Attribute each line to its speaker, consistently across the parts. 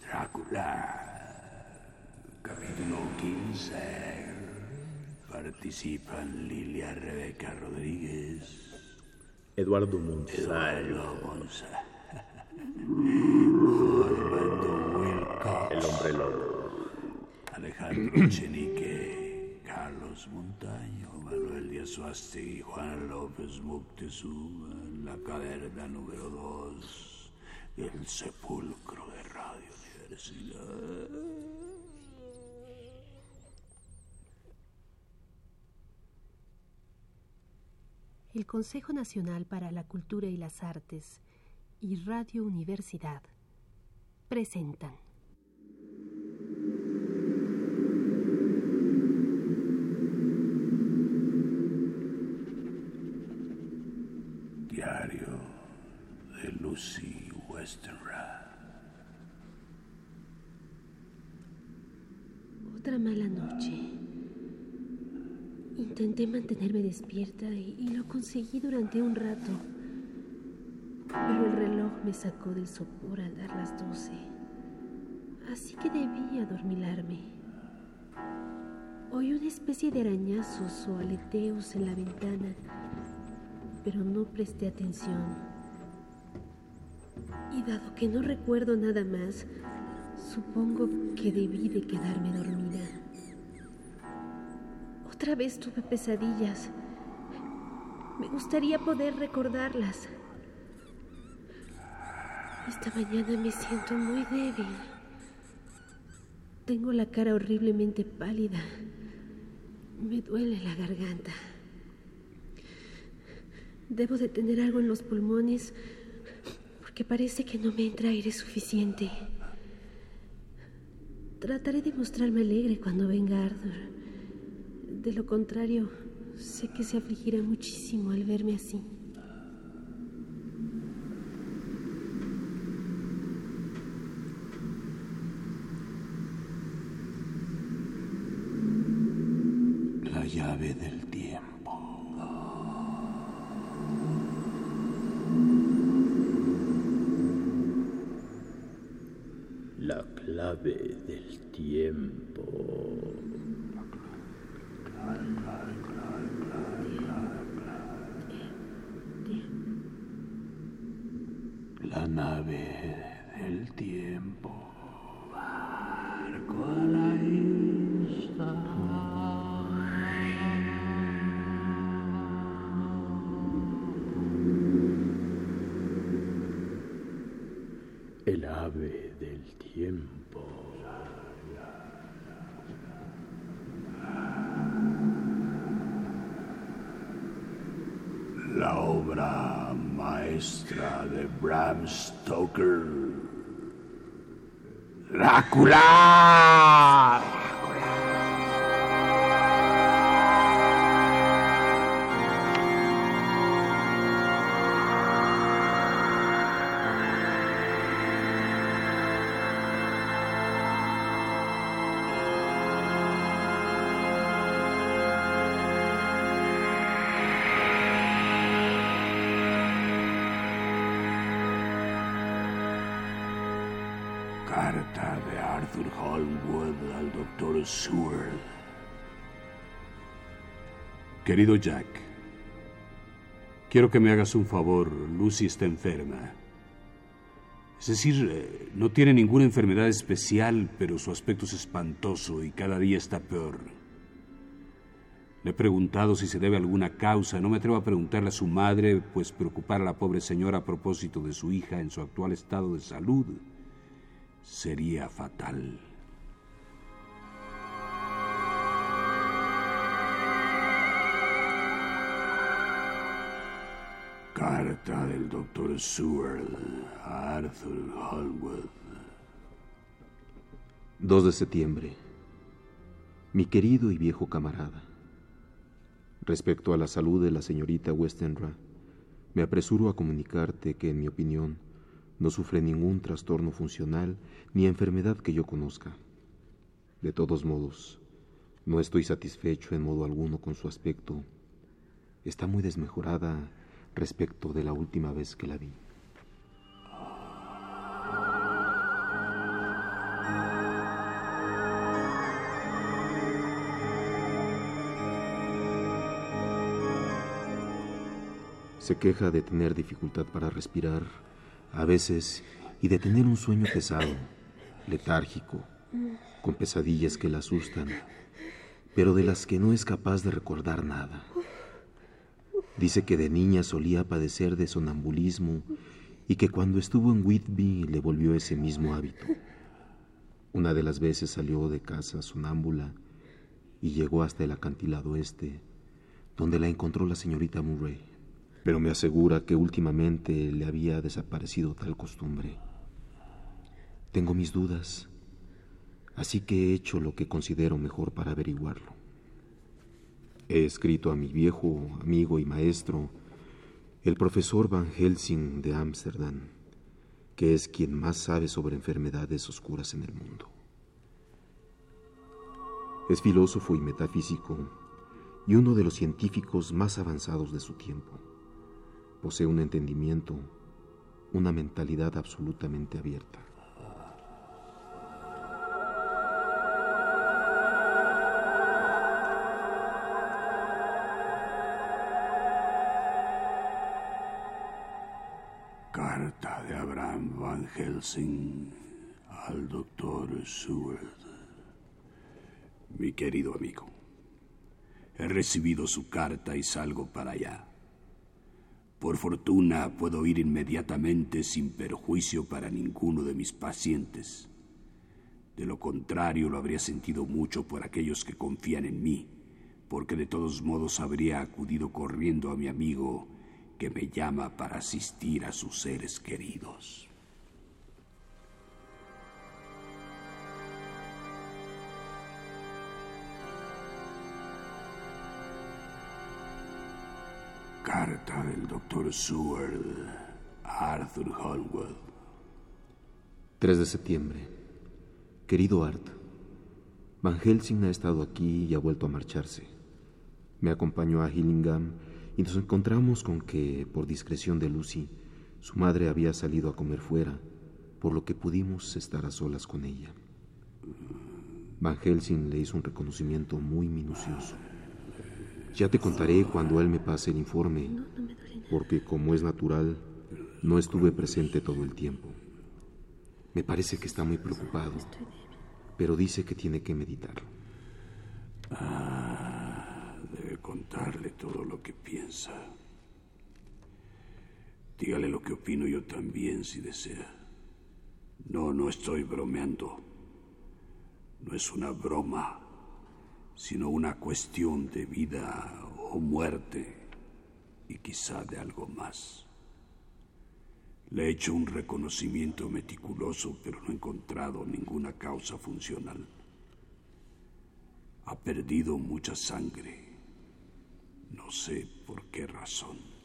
Speaker 1: Drácula, capítulo 15. Participan Lilia Rebeca Rodríguez,
Speaker 2: Eduardo Monsalvo,
Speaker 1: Eduardo Monza, Wilcox,
Speaker 2: el hombre lobo,
Speaker 1: Alejandro Chenique, Carlos Montaño, Manuel Díaz Uasti, Juan López Moctezuma, la caverna número 2 del sepulcro de Radio Universidad.
Speaker 3: El Consejo Nacional para la Cultura y las Artes y Radio Universidad presentan.
Speaker 1: Diario de Lucy Westenra.
Speaker 3: Otra mala noche. Intenté mantenerme despierta y, lo conseguí durante un rato. Pero el reloj me sacó del sopor al dar las doce. Así que debí adormilarme. Oí una especie de arañazos o aleteos en la ventana, pero no presté atención. Y dado que no recuerdo nada más, supongo que debí de quedarme dormida. Otra vez tuve pesadillas. Me gustaría poder recordarlas. Esta mañana me siento muy débil. Tengo la cara horriblemente pálida. Me duele la garganta. Debo de tener algo en los pulmones porque parece que no me entra aire suficiente. Trataré de mostrarme alegre cuando venga Arthur. De lo contrario, sé que se afligirá muchísimo al verme así.
Speaker 1: La llave del tiempo.
Speaker 2: la clave del tiempo.
Speaker 1: La nave del tiempo. Barco a la isla.
Speaker 2: El ave del tiempo.
Speaker 1: La obra maestra Bram Stoker. Drácula. Al doctor Seward. Querido Jack, quiero que me hagas un favor. Lucy está enferma. Es decir, eh, no tiene ninguna enfermedad especial, pero su aspecto es espantoso y cada día está peor. Le he preguntado si se debe a alguna causa. No me atrevo a preguntarle a su madre, pues preocupar a la pobre señora a propósito de su hija en su actual estado de salud sería fatal. Carta del doctor Seward a Arthur Holmwood.
Speaker 4: 2 de septiembre. Mi querido y viejo camarada. Respecto a la salud de la señorita Westenra, me apresuro a comunicarte que, en mi opinión, no sufre ningún trastorno funcional ni enfermedad que yo conozca. De todos modos, no estoy satisfecho en modo alguno con su aspecto. Está muy desmejorada respecto de la última vez que la vi. Se queja de tener dificultad para respirar a veces, y de tener un sueño pesado, letárgico, con pesadillas que la asustan, pero de las que no es capaz de recordar nada. Dice que de niña solía padecer de sonambulismo y que cuando estuvo en Whitby le volvió ese mismo hábito. Una de las veces salió de casa sonámbula y llegó hasta el acantilado este, donde la encontró la señorita Murray. Pero me asegura que últimamente le había desaparecido tal costumbre. Tengo mis dudas, así que he hecho lo que considero mejor para averiguarlo. He escrito a mi viejo amigo y maestro, el profesor Van Helsing de Ámsterdam, que es quien más sabe sobre enfermedades oscuras en el mundo. Es filósofo y metafísico y uno de los científicos más avanzados de su tiempo. Posee un entendimiento, una mentalidad absolutamente abierta.
Speaker 1: Carta de Abraham Van Helsing al doctor Seward. Mi querido amigo, he recibido su carta y salgo para allá. Por fortuna puedo ir inmediatamente sin perjuicio para ninguno de mis pacientes. De lo contrario, lo habría sentido mucho por aquellos que confían en mí, porque de todos modos habría acudido corriendo a mi amigo que me llama para asistir a sus seres queridos. Carta del doctor Seward Arthur Holwell.
Speaker 4: 3 de septiembre. Querido Art, Van Helsing ha estado aquí y ha vuelto a marcharse. Me acompañó a Hillingham y nos encontramos con que, por discreción de Lucy, su madre había salido a comer fuera, por lo que pudimos estar a solas con ella. Van Helsing le hizo un reconocimiento muy minucioso. Ya te contaré cuando él me pase el informe, porque como es natural, no estuve presente todo el tiempo. Me parece que está muy preocupado, pero dice que tiene que meditarlo.
Speaker 1: Ah, debe contarle todo lo que piensa. Dígale lo que opino yo también si desea. No, no estoy bromeando. No es una broma sino una cuestión de vida o muerte y quizá de algo más. Le he hecho un reconocimiento meticuloso, pero no he encontrado ninguna causa funcional. Ha perdido mucha sangre. No sé por qué razón.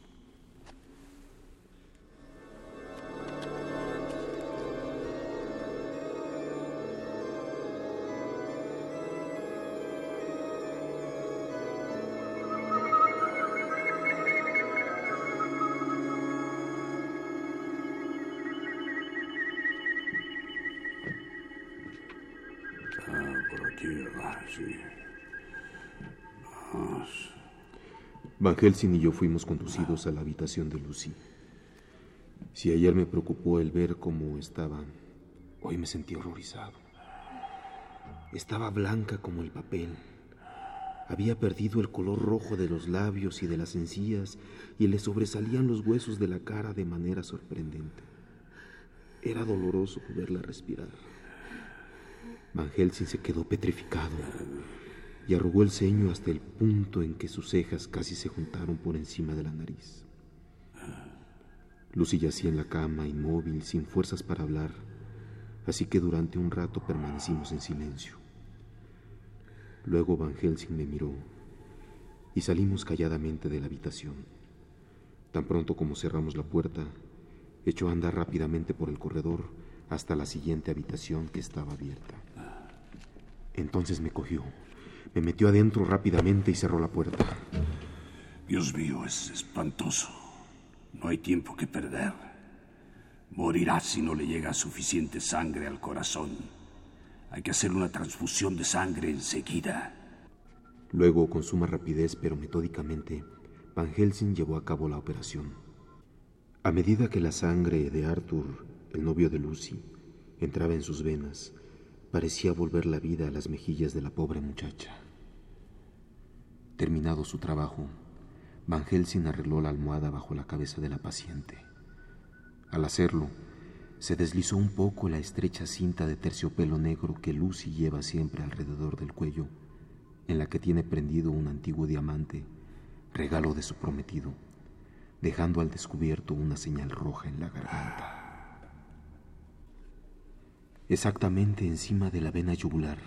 Speaker 1: Sí.
Speaker 4: Van Helsing y yo fuimos conducidos a la habitación de Lucy. Si ayer me preocupó el ver cómo estaba, hoy me sentí horrorizado. Estaba blanca como el papel. Había perdido el color rojo de los labios y de las encías y le sobresalían los huesos de la cara de manera sorprendente. Era doloroso verla respirar. Van Helsing se quedó petrificado y arrugó el ceño hasta el punto en que sus cejas casi se juntaron por encima de la nariz. Lucy yacía en la cama, inmóvil, sin fuerzas para hablar, así que durante un rato permanecimos en silencio. Luego Van Helsing me miró y salimos calladamente de la habitación. Tan pronto como cerramos la puerta, echó a andar rápidamente por el corredor hasta la siguiente habitación que estaba abierta. Entonces me cogió, me metió adentro rápidamente y cerró la puerta.
Speaker 1: Dios mío, es espantoso. No hay tiempo que perder. Morirá si no le llega suficiente sangre al corazón. Hay que hacer una transfusión de sangre enseguida.
Speaker 4: Luego, con suma rapidez pero metódicamente, Van Helsing llevó a cabo la operación. A medida que la sangre de Arthur, el novio de Lucy, entraba en sus venas, parecía volver la vida a las mejillas de la pobre muchacha. Terminado su trabajo, Van Helsing arregló la almohada bajo la cabeza de la paciente. Al hacerlo, se deslizó un poco la estrecha cinta de terciopelo negro que Lucy lleva siempre alrededor del cuello, en la que tiene prendido un antiguo diamante, regalo de su prometido, dejando al descubierto una señal roja en la garganta. Exactamente encima de la vena yugular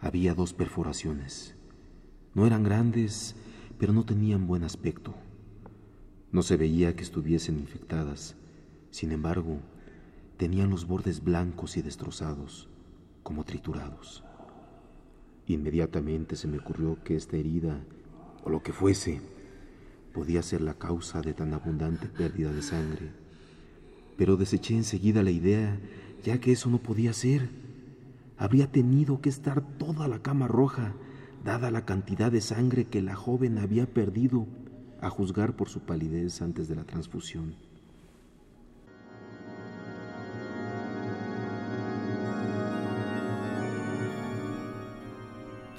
Speaker 4: había dos perforaciones. No eran grandes, pero no tenían buen aspecto. No se veía que estuviesen infectadas. Sin embargo, tenían los bordes blancos y destrozados, como triturados. Inmediatamente se me ocurrió que esta herida, o lo que fuese, podía ser la causa de tan abundante pérdida de sangre. Pero deseché enseguida la idea, ya que eso no podía ser. Habría tenido que estar toda la cama roja, dada la cantidad de sangre que la joven había perdido, a juzgar por su palidez antes de la transfusión.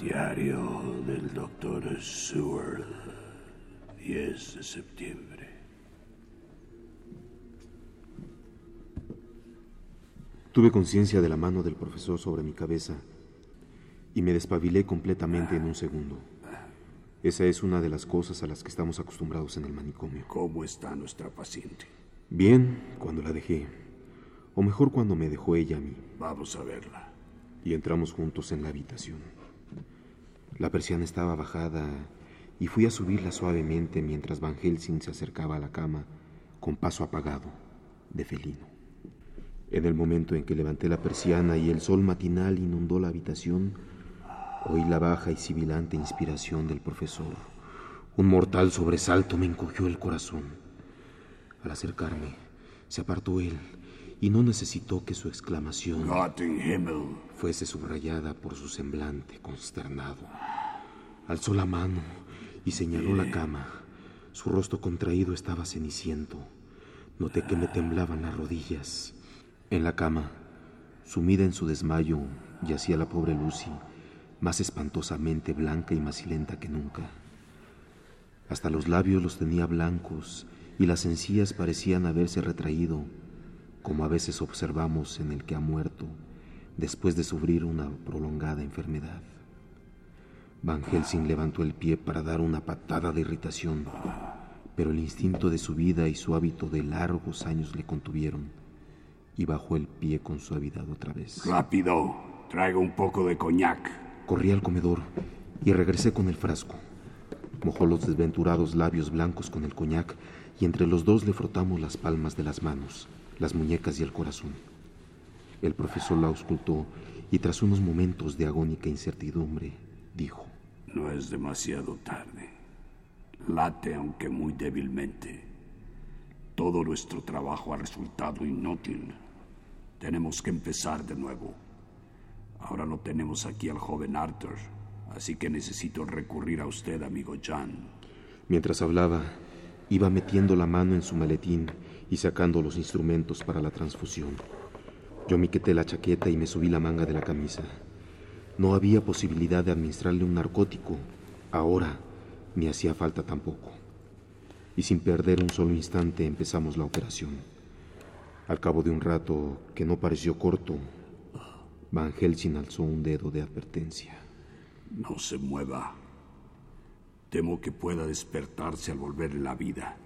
Speaker 1: Diario del doctor Seward, 10 de septiembre.
Speaker 4: Tuve conciencia de la mano del profesor sobre mi cabeza y me despabilé completamente en un segundo. Esa es una de las cosas a las que estamos acostumbrados en el manicomio.
Speaker 1: ¿Cómo está nuestra paciente?
Speaker 4: Bien, cuando la dejé. O mejor cuando me dejó ella a mí.
Speaker 1: Vamos a verla.
Speaker 4: Y entramos juntos en la habitación. La persiana estaba bajada y fui a subirla suavemente mientras Van Helsing se acercaba a la cama con paso apagado, de felino. En el momento en que levanté la persiana y el sol matinal inundó la habitación, oí la baja y sibilante inspiración del profesor. Un mortal sobresalto me encogió el corazón. Al acercarme, se apartó él y no necesitó que su exclamación fuese subrayada por su semblante consternado. Alzó la mano y señaló la cama. Su rostro contraído estaba ceniciento. Noté que me temblaban las rodillas. En la cama, sumida en su desmayo, yacía la pobre Lucy, más espantosamente blanca y macilenta que nunca. Hasta los labios los tenía blancos y las encías parecían haberse retraído, como a veces observamos en el que ha muerto después de sufrir una prolongada enfermedad. Van Helsing levantó el pie para dar una patada de irritación, pero el instinto de su vida y su hábito de largos años le contuvieron y bajó el pie con suavidad otra vez.
Speaker 1: Rápido. Traiga un poco de coñac.
Speaker 4: Corrí al comedor y regresé con el frasco. Mojó los desventurados labios blancos con el coñac y entre los dos le frotamos las palmas de las manos, las muñecas y el corazón. El profesor la auscultó y tras unos momentos de agónica incertidumbre, dijo,
Speaker 1: No es demasiado tarde. Late aunque muy débilmente. Todo nuestro trabajo ha resultado inútil. Tenemos que empezar de nuevo. Ahora no tenemos aquí al joven Arthur, así que necesito recurrir a usted, amigo John.
Speaker 4: Mientras hablaba, iba metiendo la mano en su maletín y sacando los instrumentos para la transfusión. Yo me quité la chaqueta y me subí la manga de la camisa. No había posibilidad de administrarle un narcótico. Ahora ni hacía falta tampoco. Y sin perder un solo instante empezamos la operación. Al cabo de un rato que no pareció corto, Van Helsing alzó un dedo de advertencia.
Speaker 1: No se mueva. Temo que pueda despertarse al volver la vida.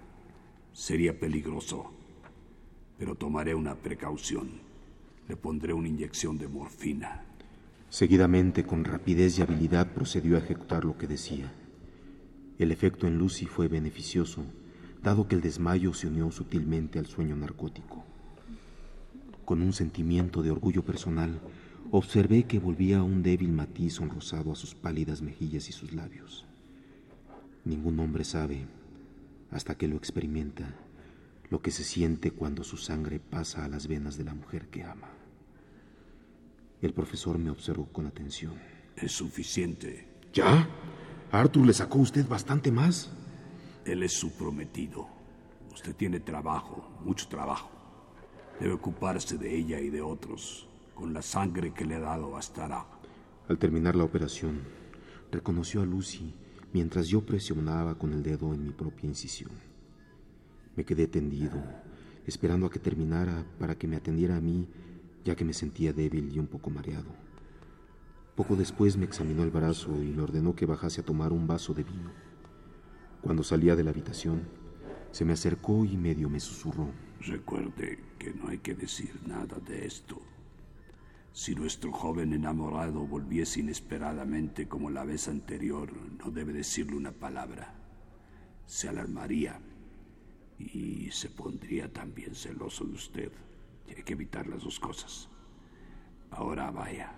Speaker 1: Sería peligroso. Pero tomaré una precaución. Le pondré una inyección de morfina.
Speaker 4: Seguidamente, con rapidez y habilidad, procedió a ejecutar lo que decía. El efecto en Lucy fue beneficioso, dado que el desmayo se unió sutilmente al sueño narcótico. Con un sentimiento de orgullo personal, observé que volvía un débil matiz sonrosado a sus pálidas mejillas y sus labios. Ningún hombre sabe, hasta que lo experimenta, lo que se siente cuando su sangre pasa a las venas de la mujer que ama. El profesor me observó con atención.
Speaker 1: Es suficiente.
Speaker 4: ¿Ya? ¿A Arthur le sacó usted bastante más?
Speaker 1: Él es su prometido. Usted tiene trabajo, mucho trabajo. Debe ocuparse de ella y de otros. Con la sangre que le he dado bastará.
Speaker 4: Al terminar la operación, reconoció a Lucy mientras yo presionaba con el dedo en mi propia incisión. Me quedé tendido, esperando a que terminara para que me atendiera a mí, ya que me sentía débil y un poco mareado. Poco después me examinó el brazo y me ordenó que bajase a tomar un vaso de vino. Cuando salía de la habitación, se me acercó y medio me susurró.
Speaker 1: Recuerde que no hay que decir nada de esto. Si nuestro joven enamorado volviese inesperadamente como la vez anterior, no debe decirle una palabra. Se alarmaría y se pondría también celoso de usted. Hay que evitar las dos cosas. Ahora vaya.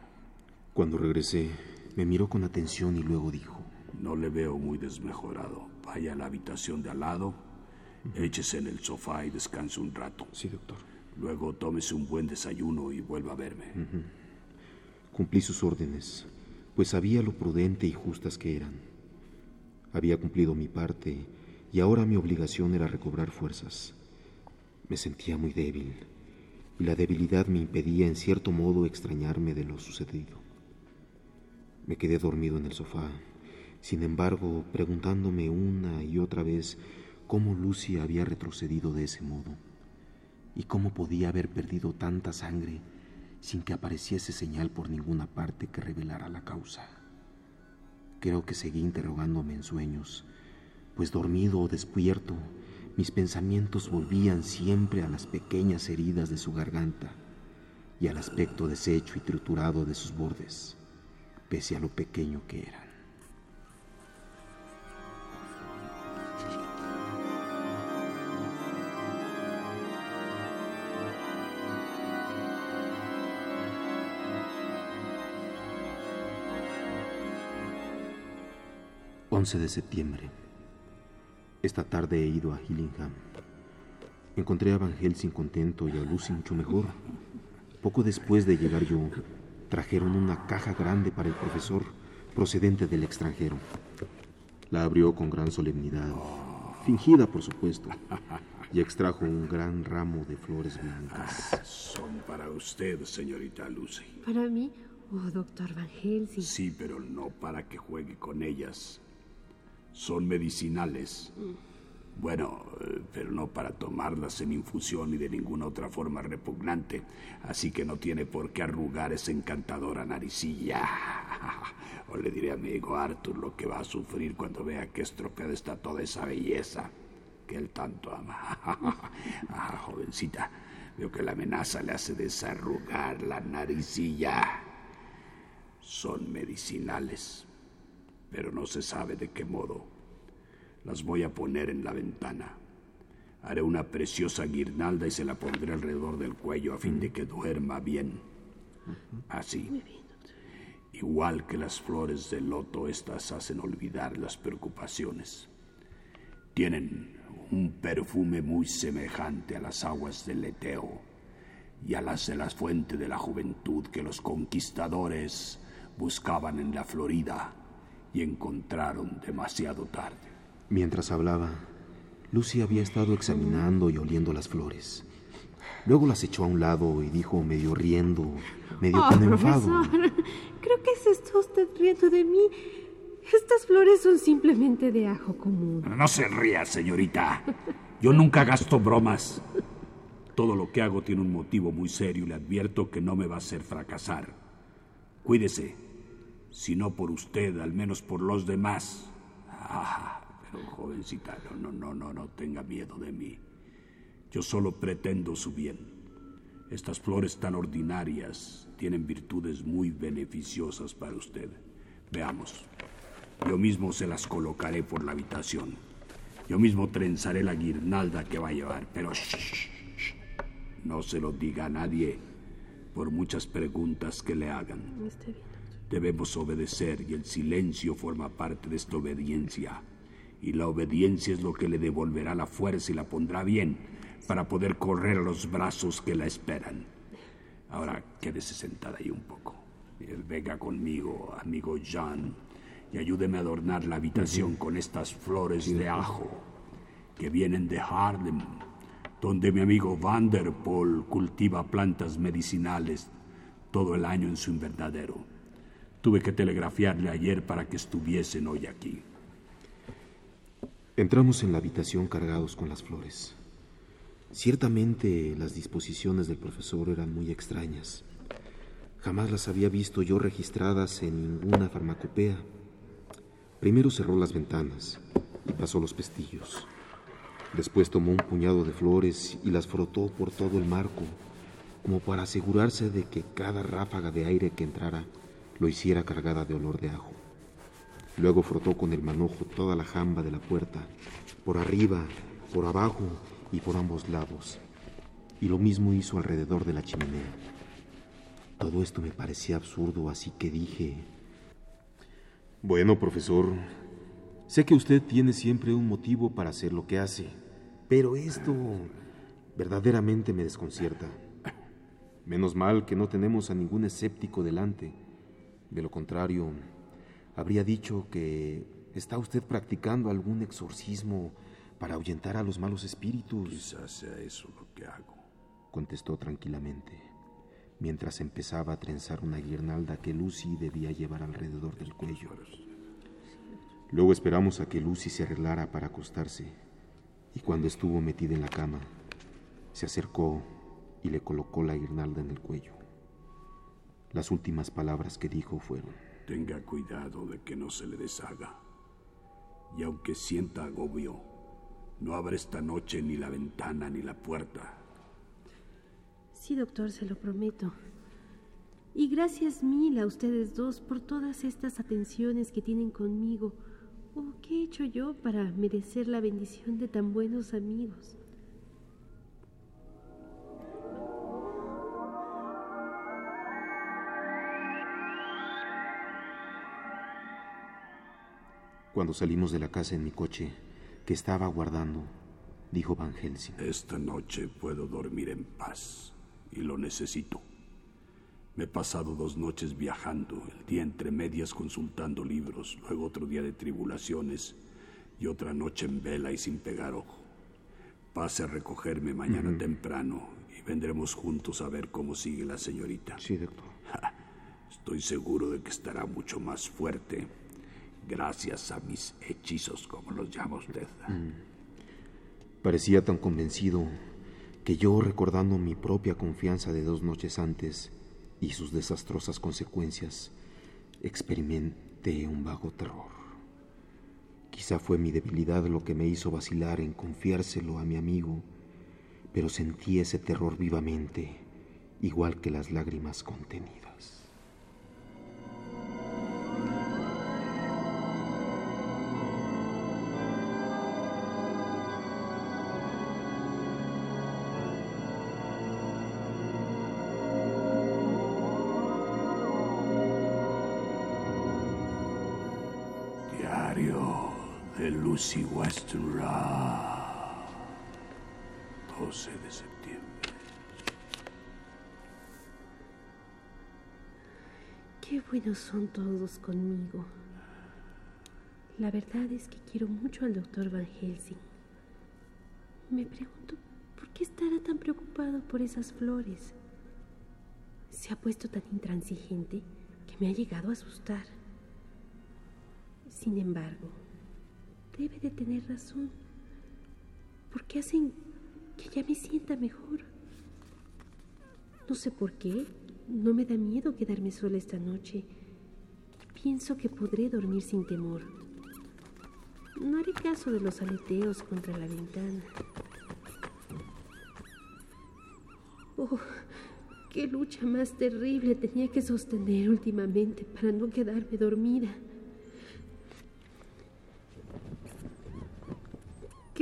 Speaker 4: Cuando regresé, me miró con atención y luego dijo,
Speaker 1: No le veo muy desmejorado. Vaya a la habitación de al lado, échese en el sofá y descanse un rato.
Speaker 4: Sí, doctor.
Speaker 1: Luego tómese un buen desayuno y vuelva a verme.
Speaker 4: Cumplí sus órdenes, pues sabía lo prudente y justas que eran. Había cumplido mi parte y ahora mi obligación era recobrar fuerzas. Me sentía muy débil y la debilidad me impedía en cierto modo extrañarme de lo sucedido. Me quedé dormido en el sofá, sin embargo, preguntándome una y otra vez cómo Lucy había retrocedido de ese modo y cómo podía haber perdido tanta sangre sin que apareciese señal por ninguna parte que revelara la causa. Creo que seguí interrogándome en sueños, pues dormido o despierto, mis pensamientos volvían siempre a las pequeñas heridas de su garganta y al aspecto deshecho y triturado de sus bordes, pese a lo pequeño que eran. 11 de septiembre. Esta tarde he ido a Hillingham. Encontré a Van Helsing contento y a Lucy mucho mejor. Poco después de llegar yo, trajeron una caja grande para el profesor, procedente del extranjero. La abrió con gran solemnidad, fingida por supuesto, y extrajo un gran ramo de flores blancas.
Speaker 1: Son para usted, señorita Lucy.
Speaker 3: ¿Para mí? Oh, doctor Van Helsing.
Speaker 1: Sí, pero no para que juegue con ellas son medicinales. Bueno, eh, pero no para tomarlas en infusión ni de ninguna otra forma repugnante. Así que no tiene por qué arrugar esa encantadora naricilla. O le diré a mi amigo Arthur lo que va a sufrir cuando vea que estropeada está toda esa belleza que él tanto ama. Ah, jovencita, veo que la amenaza le hace desarrugar la naricilla. Son medicinales pero no se sabe de qué modo. Las voy a poner en la ventana. Haré una preciosa guirnalda y se la pondré alrededor del cuello a fin de que duerma bien. Así. Igual que las flores del loto, estas hacen olvidar las preocupaciones. Tienen un perfume muy semejante a las aguas del Eteo y a las de la fuente de la juventud que los conquistadores buscaban en la Florida y encontraron demasiado tarde.
Speaker 4: Mientras hablaba, Lucy había estado examinando y oliendo las flores. Luego las echó a un lado y dijo, medio riendo, medio
Speaker 3: oh,
Speaker 4: con enfado.
Speaker 3: creo que se está usted riendo de mí. Estas flores son simplemente de ajo común.
Speaker 1: No se ría, señorita. Yo nunca gasto bromas. Todo lo que hago tiene un motivo muy serio y le advierto que no me va a hacer fracasar. Cuídese si no por usted, al menos por los demás. Ah, pero jovencita, no, no, no, no tenga miedo de mí. Yo solo pretendo su bien. Estas flores tan ordinarias tienen virtudes muy beneficiosas para usted. Veamos. Yo mismo se las colocaré por la habitación. Yo mismo trenzaré la guirnalda que va a llevar, pero no se lo diga a nadie por muchas preguntas que le hagan. Debemos obedecer y el silencio forma parte de esta obediencia. Y la obediencia es lo que le devolverá la fuerza y la pondrá bien para poder correr a los brazos que la esperan. Ahora quédese sentada ahí un poco. Venga conmigo, amigo John, y ayúdeme a adornar la habitación con estas flores de ajo. que vienen de Harlem, donde mi amigo Vanderpool cultiva plantas medicinales todo el año en su invernadero. Tuve que telegrafiarle ayer para que estuviesen hoy aquí.
Speaker 4: Entramos en la habitación cargados con las flores. Ciertamente las disposiciones del profesor eran muy extrañas. Jamás las había visto yo registradas en ninguna farmacopea. Primero cerró las ventanas y pasó los pestillos. Después tomó un puñado de flores y las frotó por todo el marco, como para asegurarse de que cada ráfaga de aire que entrara lo hiciera cargada de olor de ajo. Luego frotó con el manojo toda la jamba de la puerta, por arriba, por abajo y por ambos lados. Y lo mismo hizo alrededor de la chimenea. Todo esto me parecía absurdo, así que dije... Bueno, profesor, sé que usted tiene siempre un motivo para hacer lo que hace, pero esto verdaderamente me desconcierta. Menos mal que no tenemos a ningún escéptico delante. De lo contrario, habría dicho que está usted practicando algún exorcismo para ahuyentar a los malos espíritus.
Speaker 1: Quizás sea eso lo que hago,
Speaker 4: contestó tranquilamente, mientras empezaba a trenzar una guirnalda que Lucy debía llevar alrededor del cuello. Luego esperamos a que Lucy se arreglara para acostarse, y cuando estuvo metida en la cama, se acercó y le colocó la guirnalda en el cuello. Las últimas palabras que dijo fueron,
Speaker 1: Tenga cuidado de que no se le deshaga. Y aunque sienta agobio, no abra esta noche ni la ventana ni la puerta.
Speaker 3: Sí, doctor, se lo prometo. Y gracias mil a ustedes dos por todas estas atenciones que tienen conmigo. Oh, ¿qué he hecho yo para merecer la bendición de tan buenos amigos?
Speaker 4: Cuando salimos de la casa en mi coche, que estaba aguardando, dijo Van Helsing.
Speaker 1: Esta noche puedo dormir en paz y lo necesito. Me he pasado dos noches viajando, el día entre medias consultando libros, luego otro día de tribulaciones y otra noche en vela y sin pegar ojo. Pase a recogerme mañana temprano y vendremos juntos a ver cómo sigue la señorita.
Speaker 4: Sí, doctor.
Speaker 1: Estoy seguro de que estará mucho más fuerte gracias a mis hechizos, como los llama usted.
Speaker 4: Parecía tan convencido que yo, recordando mi propia confianza de dos noches antes y sus desastrosas consecuencias, experimenté un vago terror. Quizá fue mi debilidad lo que me hizo vacilar en confiárselo a mi amigo, pero sentí ese terror vivamente, igual que las lágrimas contenidas.
Speaker 1: Lucy Westenra. 12 de septiembre.
Speaker 3: Qué buenos son todos conmigo. La verdad es que quiero mucho al doctor Van Helsing. Me pregunto por qué estará tan preocupado por esas flores. Se ha puesto tan intransigente que me ha llegado a asustar. Sin embargo, debe de tener razón, porque hacen que ya me sienta mejor. No sé por qué, no me da miedo quedarme sola esta noche. Pienso que podré dormir sin temor. No haré caso de los aleteos contra la ventana. Oh, qué lucha más terrible tenía que sostener últimamente para no quedarme dormida.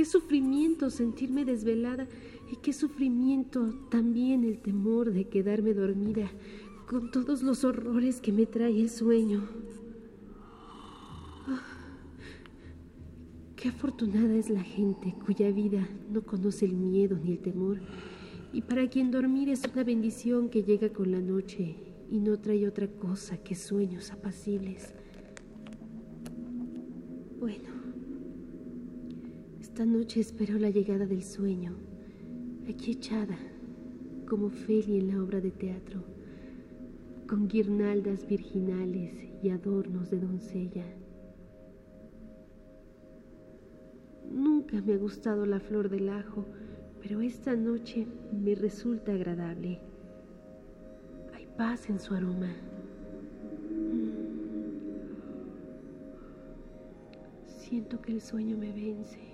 Speaker 3: Qué sufrimiento sentirme desvelada y qué sufrimiento también el temor de quedarme dormida con todos los horrores que me trae el sueño. Ah, qué afortunada es la gente cuya vida no conoce el miedo ni el temor y para quien dormir es una bendición que llega con la noche y no trae otra cosa que sueños apacibles. Bueno. Esta noche espero la llegada del sueño, aquí echada, como Feli en la obra de teatro, con guirnaldas virginales y adornos de doncella. Nunca me ha gustado la flor del ajo, pero esta noche me resulta agradable. Hay paz en su aroma. Siento que el sueño me vence.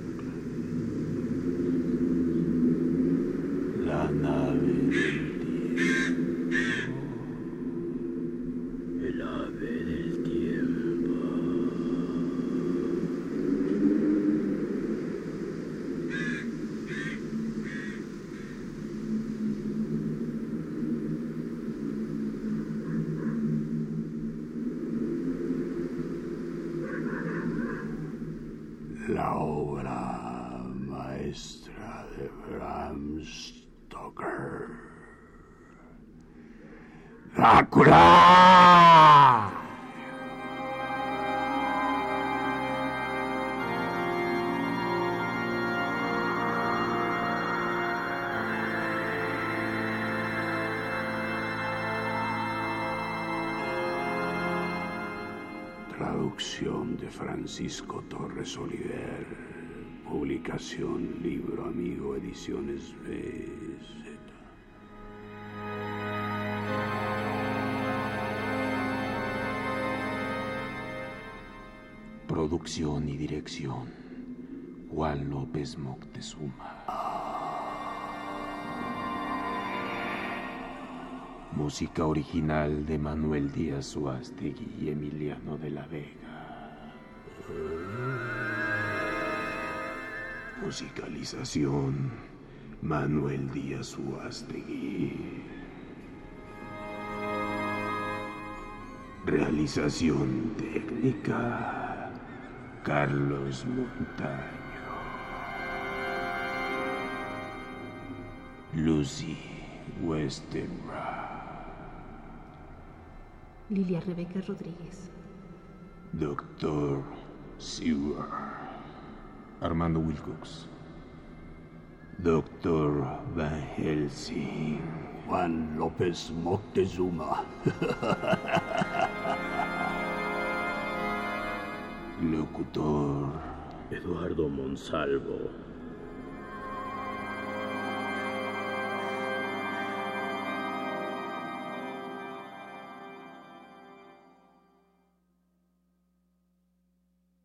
Speaker 1: La nave del tiempo.
Speaker 2: El ave del tiempo.
Speaker 1: La obra maestra de Bram Traducción de Francisco Torres Oliver. Publicación Libro Amigo Ediciones BZ.
Speaker 4: Producción y dirección. Juan López Moctezuma. Música original de Manuel Díaz Suástegui y Emiliano de la Vega. Musicalización Manuel Díaz Suástegui. Realización técnica Carlos Montaño. Lucy Westenra.
Speaker 3: Lilia Rebeca Rodríguez.
Speaker 4: Doctor Sewer. Armando Wilcox.
Speaker 2: Doctor Van Helsing.
Speaker 1: Juan López Moctezuma.
Speaker 2: Locutor. Eduardo Monsalvo.